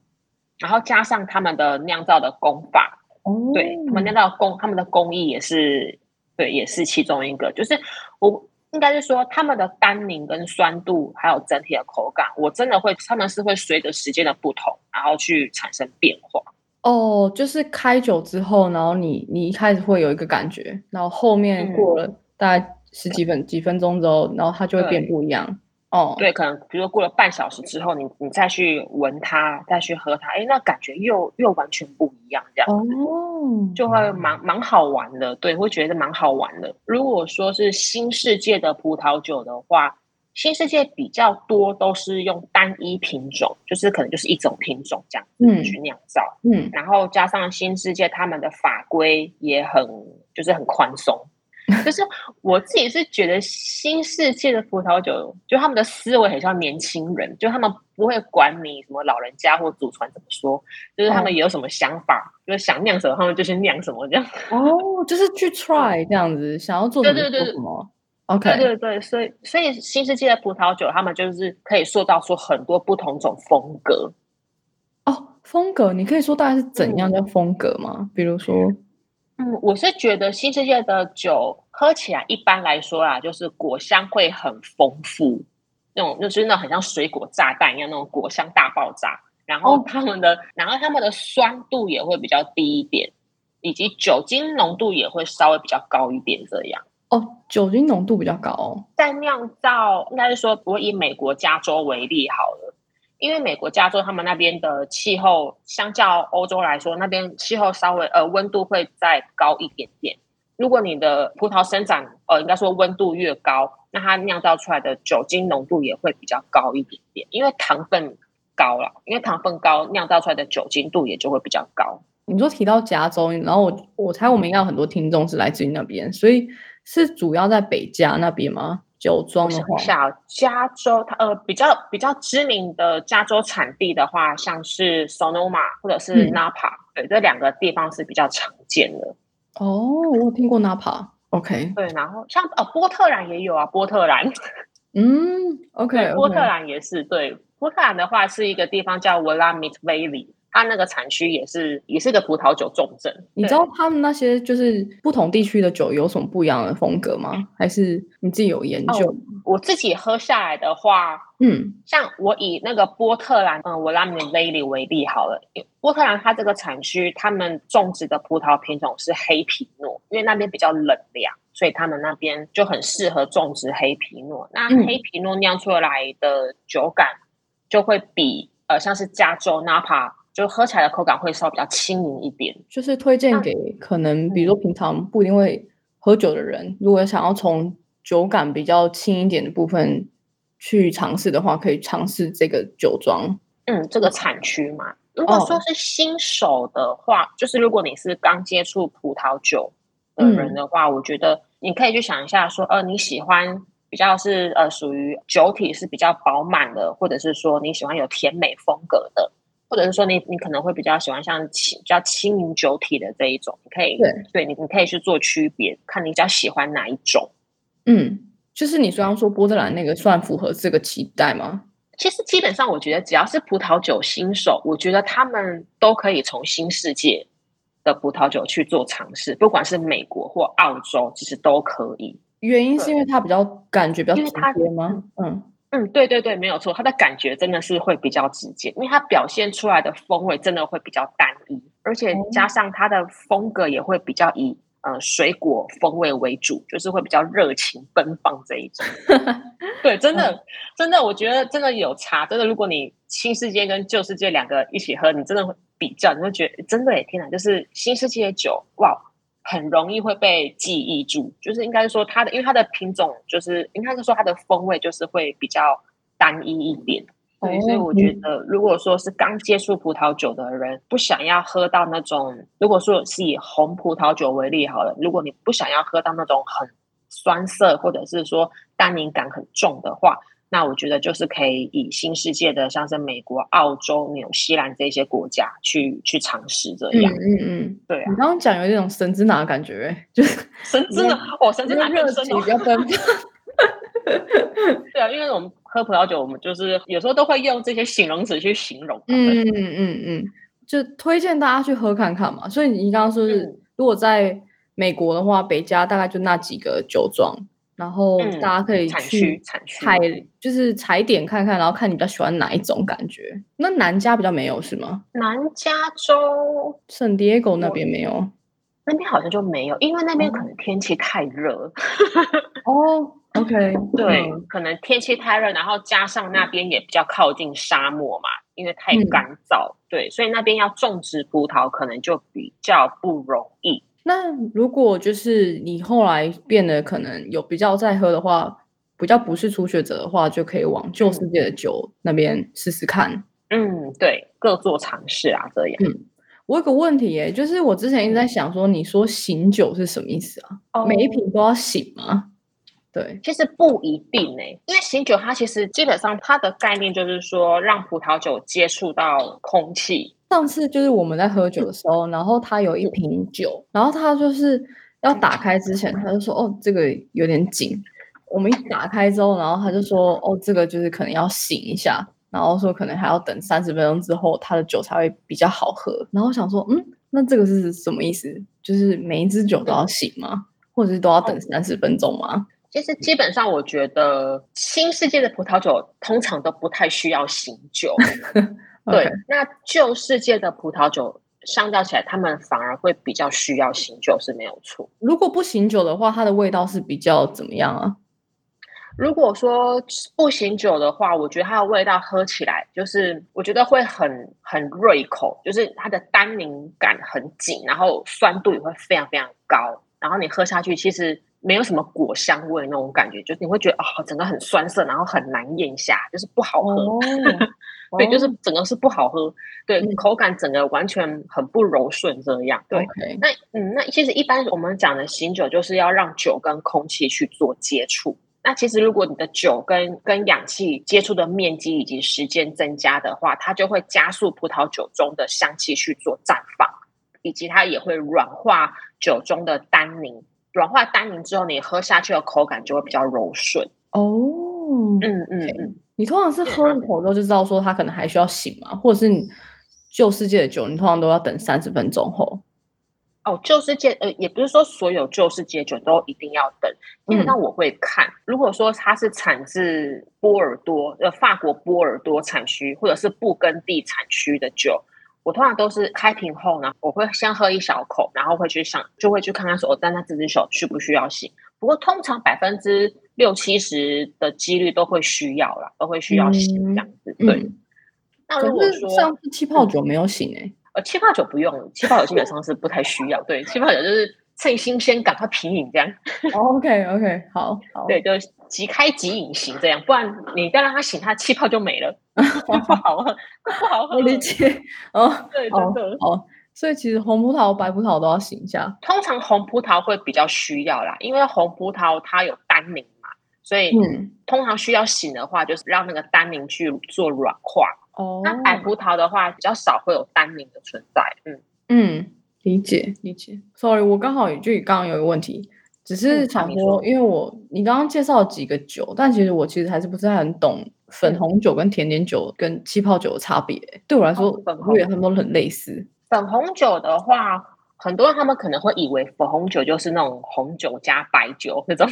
然后加上他们的酿造的工法，哦，对他们酿造工，他们的工艺也是对，也是其中一个。就是我。应该是说，它们的单宁跟酸度，还有整体的口感，我真的会，他们是会随着时间的不同，然后去产生变化。哦，就是开酒之后，然后你你一开始会有一个感觉，然后后面过了大概十几分几分钟之后，然后它就会变不一样。哦，对，可能比如说过了半小时之后，你你再去闻它，再去喝它，哎，那感觉又又完全不一样，这样哦，就会蛮蛮好玩的，对，会觉得蛮好玩的。如果说是新世界的葡萄酒的话，新世界比较多都是用单一品种，就是可能就是一种品种这样嗯去酿造，嗯，然后加上新世界他们的法规也很就是很宽松。就是我自己是觉得新世界的葡萄酒，就他们的思维很像年轻人，就他们不会管你什么老人家或祖传怎么说，就是他们有什么想法，就是想酿什么，他们就去酿什么这样。哦，就是去 try 这样子，想要做什么做什么。OK，对对对，所以所以新世界的葡萄酒，他们就是可以塑造出很多不同种风格。哦，风格，你可以说大概是怎样的风格吗？比如说。嗯，我是觉得新世界的酒喝起来一般来说啦，就是果香会很丰富，那种就是那很像水果炸弹一样那种果香大爆炸。然后他们的，然后他们的酸度也会比较低一点，以及酒精浓度也会稍微比较高一点。这样哦，酒精浓度比较高，在酿造应该是说，我以美国加州为例好了。因为美国加州他们那边的气候相较欧洲来说，那边气候稍微呃温度会再高一点点。如果你的葡萄生长呃应该说温度越高，那它酿造出来的酒精浓度也会比较高一点点，因为糖分高了，因为糖分高，酿造出来的酒精度也就会比较高。你说提到加州，然后我我猜我们应该有很多听众是来自于那边，所以是主要在北加那边吗？酒庄的话，加州它呃比较比较知名的加州产地的话，像是 Sonoma 或者是 Napa，对，这两个地方是比较常见的。哦，我有听过 Napa。OK，对，然后像呃波特兰也有啊，波特兰。嗯，OK，波特兰也是对。波特兰的话是一个地方叫 Willamette Valley，它那个产区也是也是个葡萄酒重镇。你知道他们那些就是不同地区的酒有什么不一样的风格吗？还是你自己有研究？我自己喝下来的话，嗯，像我以那个波特兰，嗯，我拉米 Valley 为例好了。波特兰它这个产区，他们种植的葡萄品种是黑皮诺，因为那边比较冷凉。所以他们那边就很适合种植黑皮诺。那黑皮诺酿出来的酒感就会比呃像是加州 Napa 就喝起来的口感会稍微比较轻盈一点。就是推荐给可能比如说平常不一定会喝酒的人，如果想要从酒感比较轻一点的部分去尝试的话，可以尝试这个酒庄。嗯，这个产区嘛。如果说是新手的话，就是如果你是刚接触葡萄酒的人的话，我觉得。你可以去想一下，说，呃，你喜欢比较是呃属于酒体是比较饱满的，或者是说你喜欢有甜美风格的，或者是说你你可能会比较喜欢像轻比较轻盈酒体的这一种，你可以对对你你可以去做区别，看你比较喜欢哪一种。嗯，就是你刚刚说波特兰那个算符合这个期待吗？其实基本上我觉得只要是葡萄酒新手，我觉得他们都可以从新世界。的葡萄酒去做尝试，不管是美国或澳洲，其实都可以。原因是因为它比较感觉比较直接吗？嗯嗯，对对对，没有错，它的感觉真的是会比较直接，因为它表现出来的风味真的会比较单一，而且加上它的风格也会比较以呃水果风味为主，就是会比较热情奔放这一种。对，真的真的，我觉得真的有差。真的，如果你新世界跟旧世界两个一起喝，你真的会。比较你会觉得真的诶，天哪！就是新世界的酒哇，很容易会被记忆住。就是应该说它的，因为它的品种就是应该是说它的风味就是会比较单一一点。对，所以我觉得如果说是刚接触葡萄酒的人，不想要喝到那种，如果说是以红葡萄酒为例好了，如果你不想要喝到那种很酸涩或者是说单宁感很重的话。那我觉得就是可以以新世界的，像是美国、澳洲、纽西兰这些国家去去尝试这样。嗯嗯嗯，对啊。你刚刚讲有一种神之拿的感觉，就是神之拿，哦，神之拿热情比较奔放。对啊，因为我们喝葡萄酒，我们就是有时候都会用这些形容词去形容。嗯嗯嗯嗯，就推荐大家去喝看看嘛。所以你刚刚说是，如果在美国的话，北加大概就那几个酒庄。然后大家可以去采，就是踩点看看，然后看你比较喜欢哪一种感觉。那南加比较没有是吗？南加州圣地亚哥那边没有，那边好像就没有，因为那边可能天气太热。哦，OK，对，可能天气太热，然后加上那边也比较靠近沙漠嘛，因为太干燥，对，所以那边要种植葡萄可能就比较不容易。那如果就是你后来变得可能有比较在喝的话，比较不是初学者的话，就可以往旧世界的酒那边试试看。嗯，对，各做尝试啊，这样。嗯，我有个问题耶，就是我之前一直在想说，你说醒酒是什么意思啊？每一瓶都要醒吗？对，其实不一定诶，因为醒酒它其实基本上它的概念就是说，让葡萄酒接触到空气。上次就是我们在喝酒的时候，然后他有一瓶酒，然后他就是要打开之前，他就说：“哦，这个有点紧。”我们一打开之后，然后他就说：“哦，这个就是可能要醒一下，然后说可能还要等三十分钟之后，他的酒才会比较好喝。”然后想说：“嗯，那这个是什么意思？就是每一支酒都要醒吗？或者是都要等三十分钟吗？”其实基本上，我觉得新世界的葡萄酒通常都不太需要醒酒。对，那旧世界的葡萄酒相较起来，他们反而会比较需要醒酒是没有错。如果不醒酒的话，它的味道是比较怎么样啊？如果说不醒酒的话，我觉得它的味道喝起来就是我觉得会很很锐口，就是它的单宁感很紧，然后酸度也会非常非常高，然后你喝下去其实没有什么果香味那种感觉，就是你会觉得啊，整个很酸涩，然后很难咽下，就是不好喝。对，就是整个是不好喝，对，口感整个完全很不柔顺这样。对，那嗯，那其实一般我们讲的醒酒，就是要让酒跟空气去做接触。那其实如果你的酒跟跟氧气接触的面积以及时间增加的话，它就会加速葡萄酒中的香气去做绽放，以及它也会软化酒中的单宁。软化单宁之后，你喝下去的口感就会比较柔顺。哦，嗯嗯嗯。你通常是喝一口之后就知道说他可能还需要醒吗？或者是你旧世界的酒，你通常都要等三十分钟后。哦，旧世界呃，也不是说所有旧世界酒都一定要等，基本上我会看，如果说它是产自波尔多呃法国波尔多产区或者是布根地产区的酒，我通常都是开瓶后呢，我会先喝一小口，然后会去想，就会去看看说，哦，但那这支酒需不需要醒？不过通常百分之六七十的几率都会需要啦，都会需要醒这样子。对，那如果说上次气泡酒没有醒哎。呃，气泡酒不用，气泡酒基本上是不太需要。对，气泡酒就是趁新鲜赶快品饮这样。OK OK，好，好对，就即开即饮型这样，不然你再让它醒，它气泡就没了，不好喝，不好喝。我理解。哦，对，真的。哦，所以其实红葡萄、白葡萄都要醒一下。通常红葡萄会比较需要啦，因为红葡萄它有单宁嘛，所以通常需要醒的话，就是让那个单宁去做软化。哦，那白葡萄的话比较少会有单宁的存在，嗯嗯，理解理解。Sorry，我刚好就刚刚有一个问题，只是想说，因为我你刚刚介绍了几个酒，但其实我其实还是不是很懂粉红酒跟甜点酒跟气泡酒的差别。对我来说，粉红他们都很类似。粉红酒的话，很多人他们可能会以为粉红酒就是那种红酒加白酒那种。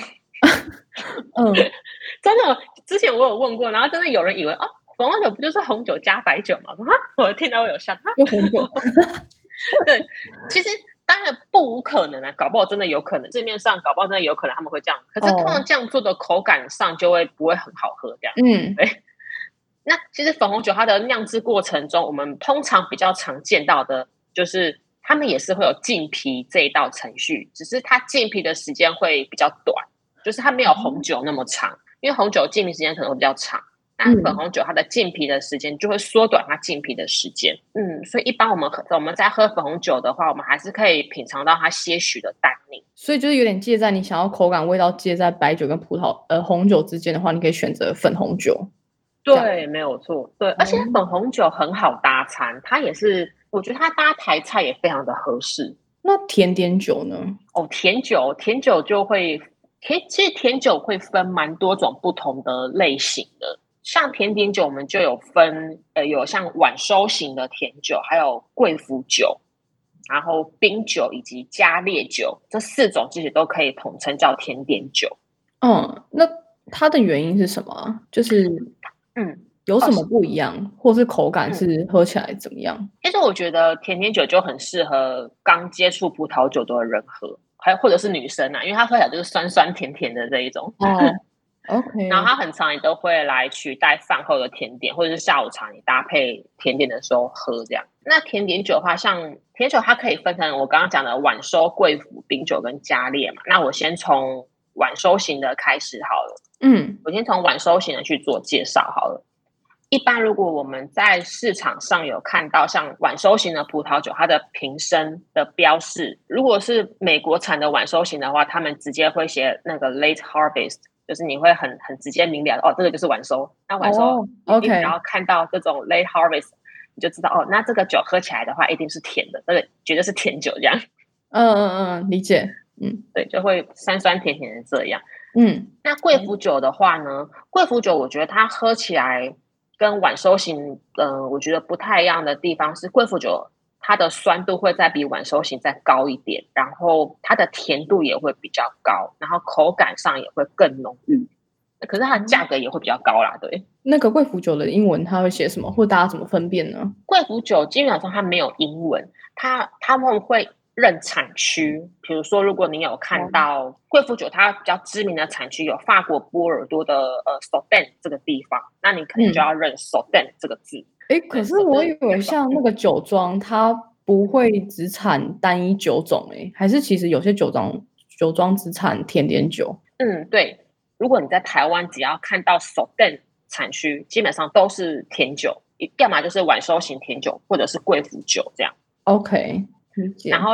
嗯，真的，之前我有问过，然后真的有人以为哦。粉红酒不就是红酒加白酒吗？我听到我有笑。对，其实当然不无可能啊，搞不好真的有可能，市面上搞不好真的有可能他们会这样。可是通常这样做的口感上就会不会很好喝这样。嗯，对。那其实粉红酒它的酿制过程中，我们通常比较常见到的就是他们也是会有浸皮这一道程序，只是它浸皮的时间会比较短，就是它没有红酒那么长，因为红酒浸皮时间可能会比较长。那粉红酒它的浸皮的时间就会缩短它浸皮的时间，嗯，所以一般我们喝我们在喝粉红酒的话，我们还是可以品尝到它些许的单宁。所以就是有点介在你想要口感味道介在白酒跟葡萄呃红酒之间的话，你可以选择粉红酒。对，没有错。对，而且粉红酒很好搭餐，它也是我觉得它搭台菜也非常的合适。那甜点酒呢？哦，甜酒甜酒就会甜，其实甜酒会分蛮多种不同的类型的。像甜点酒，我们就有分，呃，有像晚收型的甜酒，还有贵腐酒，然后冰酒以及加烈酒，这四种其实都可以统称叫甜点酒。嗯，那它的原因是什么？就是，嗯，有什么不一样，或是口感是喝起来怎么样？其实我觉得甜点酒就很适合刚接触葡萄酒的人喝，还或者是女生啊，因为它喝起来就是酸酸甜甜的这一种。哦。OK，然后它很常，也都会来取代饭后的甜点，或者是下午茶你搭配甜点的时候喝这样。那甜点酒的话，像甜酒它可以分成我刚刚讲的晚收、贵腐、冰酒跟加烈嘛。那我先从晚收型的开始好了。嗯，我先从晚收型的去做介绍好了。一般如果我们在市场上有看到像晚收型的葡萄酒，它的瓶身的标示，如果是美国产的晚收型的话，他们直接会写那个 late harvest。就是你会很很直接明了哦，这个就是晚收。那晚收，OK，然后看到这种 late harvest，你就知道哦，那这个酒喝起来的话一定是甜的，这个绝对是甜酒这样。嗯嗯嗯，理解。嗯，对，就会酸酸甜甜的这样。嗯，那贵腐酒的话呢，贵腐酒我觉得它喝起来跟晚收型，嗯，我觉得不太一样的地方是贵腐酒。它的酸度会再比晚收型再高一点，然后它的甜度也会比较高，然后口感上也会更浓郁。可是它的价格也会比较高啦，对。那个贵腐酒的英文它会写什么，或大家怎么分辨呢？贵腐酒基本上它没有英文，它他们会认产区。比如说，如果你有看到贵腐酒，它比较知名的产区有法国波尔多的呃 s o d e n 这个地方，那你可能就要认 s o d e n 这个字。哎，可是我以为像那个酒庄，它不会只产单一酒种，哎，还是其实有些酒庄酒庄只产甜点酒。嗯，对。如果你在台湾，只要看到 s o d a n 产区，基本上都是甜酒，要么就是晚收型甜酒，或者是贵腐酒这样。OK，然后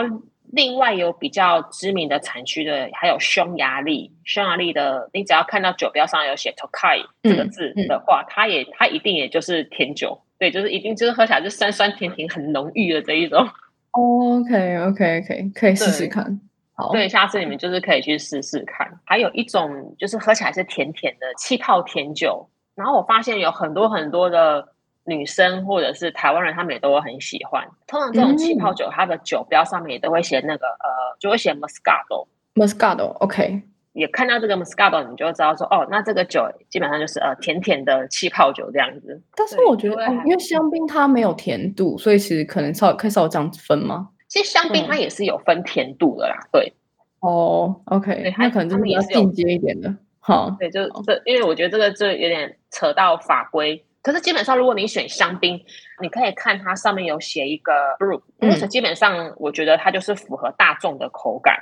另外有比较知名的产区的，还有匈牙利。匈牙利的，你只要看到酒标上有写 Tokai 这个字的话，它也它一定也就是甜酒。对，就是一定就是喝起来就酸酸甜甜很浓郁的这一种。OK OK OK，可以试试看。好，对，下次你们就是可以去试试看。还有一种就是喝起来是甜甜的气泡甜酒。然后我发现有很多很多的女生或者是台湾人，他们也都会很喜欢。通常这种气泡酒，它的酒标上面也都会写那个呃，就会写 Moscato，Moscato，OK。也看到这个 Moscato，你就会知道说，哦，那这个酒基本上就是呃甜甜的气泡酒这样子。但是我觉得，因为香槟它没有甜度，所以其实可能稍可以稍微这样分吗？其实香槟它也是有分甜度的啦，对。哦，OK，那可能就是比较进阶一点的。好，对，就这，因为我觉得这个就有点扯到法规。可是基本上，如果你选香槟，你可以看它上面有写一个 brew，因为基本上我觉得它就是符合大众的口感。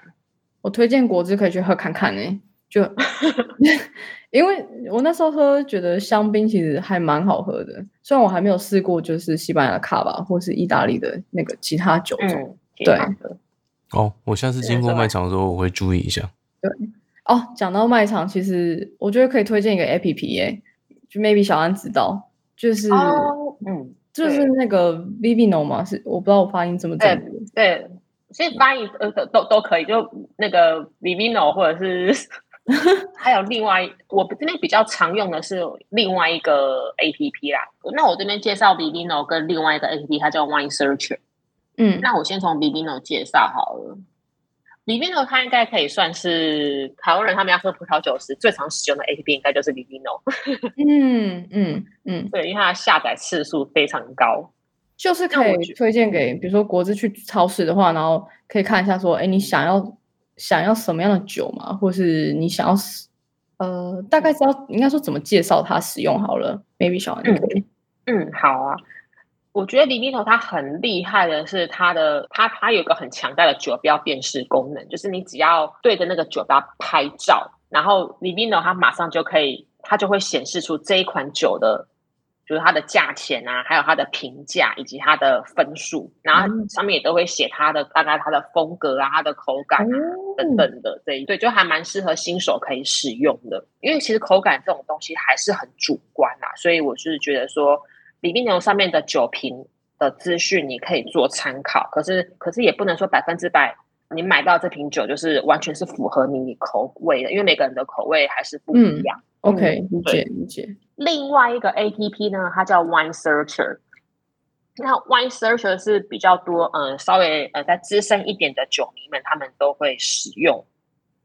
我推荐果汁可以去喝看看呢，就 因为我那时候喝觉得香槟其实还蛮好喝的，虽然我还没有试过就是西班牙的卡吧，或是意大利的那个其他酒种。对，哦，我下次经过卖场的时候我会注意一下。对，哦，讲到卖场，其实我觉得可以推荐一个 A P P 耶，就 maybe 小安知道，就是嗯，就是那个 Vivino 嘛，是我不知道我发音怎么讲。对。其实发音呃都都可以，就那个 Vivino 或者是 还有另外我这边比较常用的是另外一个 A P P 啦。那我这边介绍 Vivino 跟另外一个 A P P，它叫 Wine Searcher。嗯，那我先从 Vivino 介绍好了。Vivino 它应该可以算是台湾人他们要喝葡萄酒时最常使用的 A P P，应该就是 Livino。嗯嗯嗯，对，因为它的下载次数非常高。就是可以推荐给，比如说国资去超市的话，然后可以看一下说，哎，你想要想要什么样的酒嘛，或是你想要，呃，大概知道应该说怎么介绍它使用好了。Maybe 小安可以。嗯，好啊。我觉得李米头它很厉害的是它的，它它有个很强大的酒标辨识功能，就是你只要对着那个酒标拍照，然后李米头它马上就可以，它就会显示出这一款酒的。就是它的价钱啊，还有它的评价以及它的分数，然后上面也都会写它的大概它的风格啊、它的口感啊等等的这一对，就还蛮适合新手可以使用的。因为其实口感这种东西还是很主观啊，所以我是觉得说，李冰牛上面的酒瓶的资讯你可以做参考，可是可是也不能说百分之百你买到这瓶酒就是完全是符合你口味的，因为每个人的口味还是不一样。OK，理解理解。另外一个 A P P 呢，它叫 Wine Searcher。那 Wine Searcher 是比较多，嗯，稍微呃，在资深一点的酒迷们，他们都会使用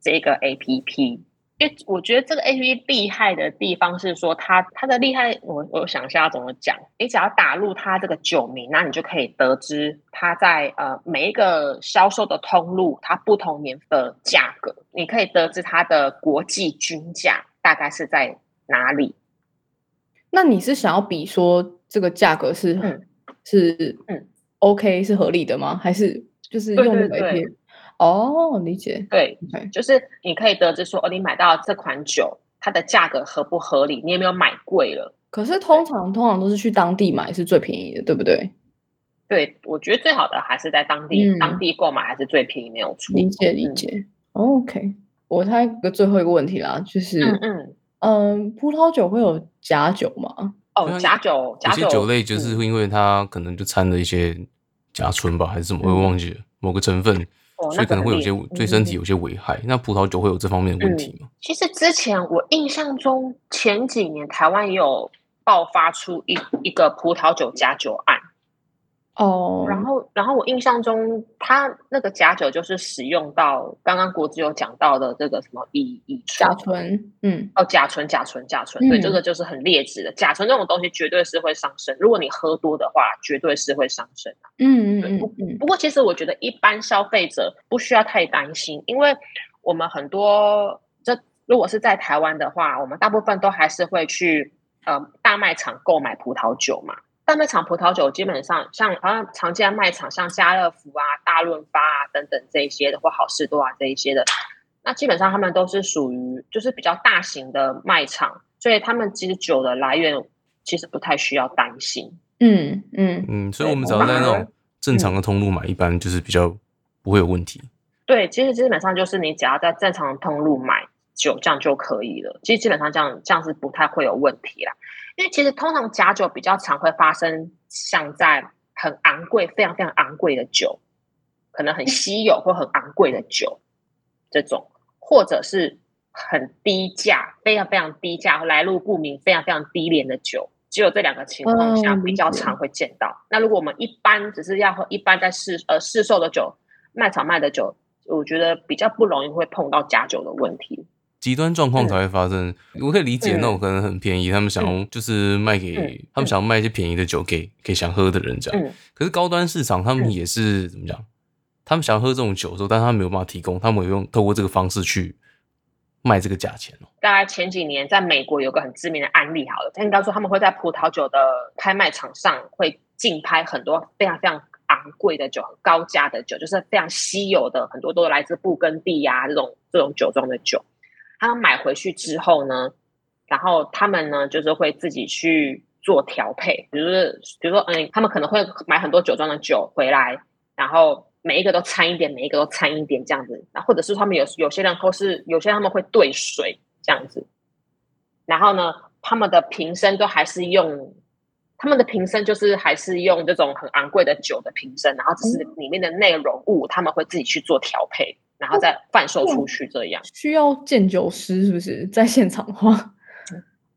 这个 A P P。因为我觉得这个 A P P 厉害的地方是说，它它的厉害，我我想一下要怎么讲。你只要打入它这个酒名，那你就可以得知它在呃每一个销售的通路，它不同年的价格，你可以得知它的国际均价大概是在哪里。那你是想要比说这个价格是是嗯 OK 是合理的吗？还是就是用那个 A P P？哦，理解。对，就是你可以得知说，哦，你买到这款酒，它的价格合不合理？你有没有买贵了？可是通常通常都是去当地买是最便宜的，对不对？对，我觉得最好的还是在当地当地购买，还是最便宜，没有错。理解理解。OK，我猜个最后一个问题啦，就是嗯嗯嗯，葡萄酒会有假酒吗？哦，假酒，有些酒类就是因为它可能就掺了一些甲醇吧，还是什么，我忘记了某个成分。所以可能会有些对身体有些危害。那葡萄酒会有这方面的问题吗？其实之前我印象中前几年台湾也有爆发出一一个葡萄酒假酒案。哦，然后，然后我印象中，他那个假酒就是使用到刚刚国子有讲到的这个什么乙乙甲醇，嗯，哦，甲醇，甲醇，甲醇，对，这个就是很劣质的甲醇这种东西，绝对是会伤身。如果你喝多的话，绝对是会伤身的。嗯嗯嗯。不过，其实我觉得一般消费者不需要太担心，因为我们很多这如果是在台湾的话，我们大部分都还是会去呃大卖场购买葡萄酒嘛。大卖场葡萄酒基本上像好像常见的卖场，像家乐福啊、大润发啊等等这一些的，或好事多啊这一些的，那基本上他们都是属于就是比较大型的卖场，所以他们其实酒的来源其实不太需要担心。嗯嗯嗯，所以我们只要在那种正常的通路买，一般就是比较不会有问题。对，其实基本上就是你只要在正常的通路买酒，这样就可以了。其实基本上这样这样是不太会有问题啦。因为其实通常假酒比较常会发生，像在很昂贵、非常非常昂贵的酒，可能很稀有或很昂贵的酒这种，或者是很低价、非常非常低价、来路不明、非常非常低廉的酒，只有这两个情况下比较常会见到。那如果我们一般只是要喝一般在市呃市售的酒，卖场卖的酒，我觉得比较不容易会碰到假酒的问题。极端状况才会发生，我可以理解那种可能很便宜，他们想要就是卖给他们想要卖一些便宜的酒给给想喝的人这样。可是高端市场他们也是怎么讲？他们想要喝这种酒的时候，但他没有办法提供，他们用透过这个方式去卖这个价钱哦。大概前几年在美国有个很知名的案例，好了，他应该说他们会在葡萄酒的拍卖场上会竞拍很多非常非常昂贵的酒、很高价的酒，就是非常稀有的，很多都来自布根地呀这种这种酒庄的酒。他们买回去之后呢，然后他们呢就是会自己去做调配，比如说，比如说，嗯，他们可能会买很多酒庄的酒回来，然后每一个都掺一点，每一个都掺一点这样子。那或者是他们有有些人或是有些人他们会兑水这样子，然后呢，他们的瓶身都还是用他们的瓶身就是还是用这种很昂贵的酒的瓶身，然后只是里面的内容物他们会自己去做调配。然后再贩售出去，这样需要鉴酒师是不是在现场话？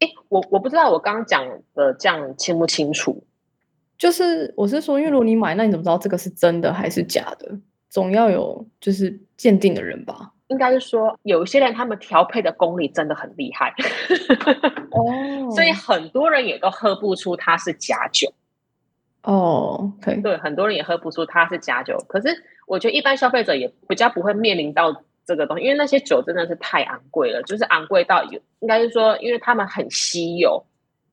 哎，我我不知道我刚刚讲的这样清不清楚。就是我是说，因为如果你买，那你怎么知道这个是真的还是假的？总要有就是鉴定的人吧？应该是说，有一些人他们调配的功力真的很厉害 哦，所以很多人也都喝不出它是假酒。哦，对对，很多人也喝不出它是假酒，可是。我觉得一般消费者也比较不会面临到这个东西，因为那些酒真的是太昂贵了，就是昂贵到有，应该是说，因为他们很稀有，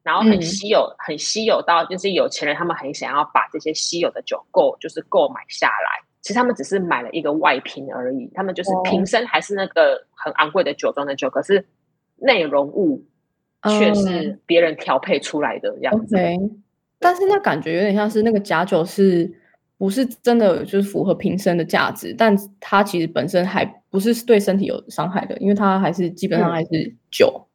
然后很稀有，很稀有到就是有钱人他们很想要把这些稀有的酒购就是购买下来。其实他们只是买了一个外瓶而已，他们就是瓶身还是那个很昂贵的酒庄的酒，可是内容物却是别人调配出来的样子。但是那感觉有点像是那个假酒是。不是真的就是符合瓶身的价值，但它其实本身还不是对身体有伤害的，因为它还是基本上还是酒。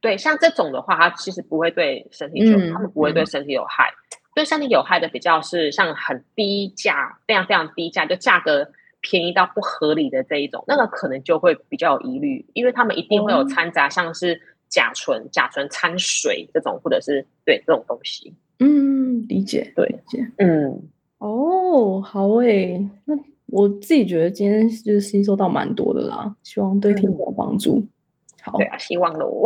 对，像这种的话，它其实不会对身体酒，它们不会对身体有害。对身体有害的比较是像很低价、非常非常低价，就价格便宜到不合理的这一种，那个可能就会比较有疑虑，因为他们一定会有掺杂像是甲醇、甲醇掺水这种，或者是对这种东西。嗯，理解，对，理解，嗯。哦，好诶，那我自己觉得今天就是吸收到蛮多的啦，希望对听众有帮助。好，对啊，希望喽。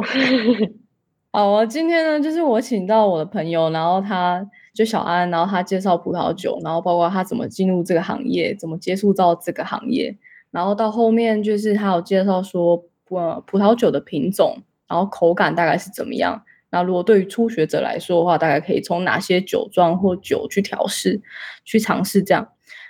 好啊，今天呢，就是我请到我的朋友，然后他就小安，然后他介绍葡萄酒，然后包括他怎么进入这个行业，怎么接触到这个行业，然后到后面就是他有介绍说，呃，葡萄酒的品种，然后口感大概是怎么样。那如果对于初学者来说的话，大概可以从哪些酒庄或酒去调试，去尝试这样。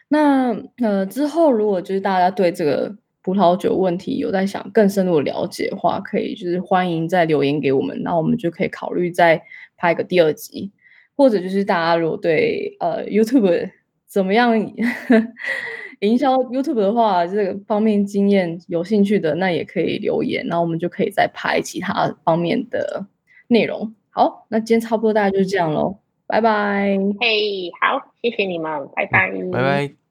那呃之后，如果就是大家对这个葡萄酒问题有在想更深入的了解的话，可以就是欢迎再留言给我们，那我们就可以考虑再拍个第二集。或者就是大家如果对呃 YouTube 怎么样 营销 YouTube 的话，这个方面经验有兴趣的，那也可以留言，然后我们就可以再拍其他方面的。内容好，那今天差不多大概就是这样喽，拜拜。嘿，好，谢谢你们，拜拜，拜拜。